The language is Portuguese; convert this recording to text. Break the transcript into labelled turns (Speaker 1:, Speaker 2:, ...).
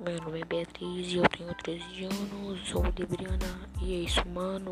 Speaker 1: Meu nome é Beatriz e eu tenho 13 anos, sou de libriana e é isso, mano.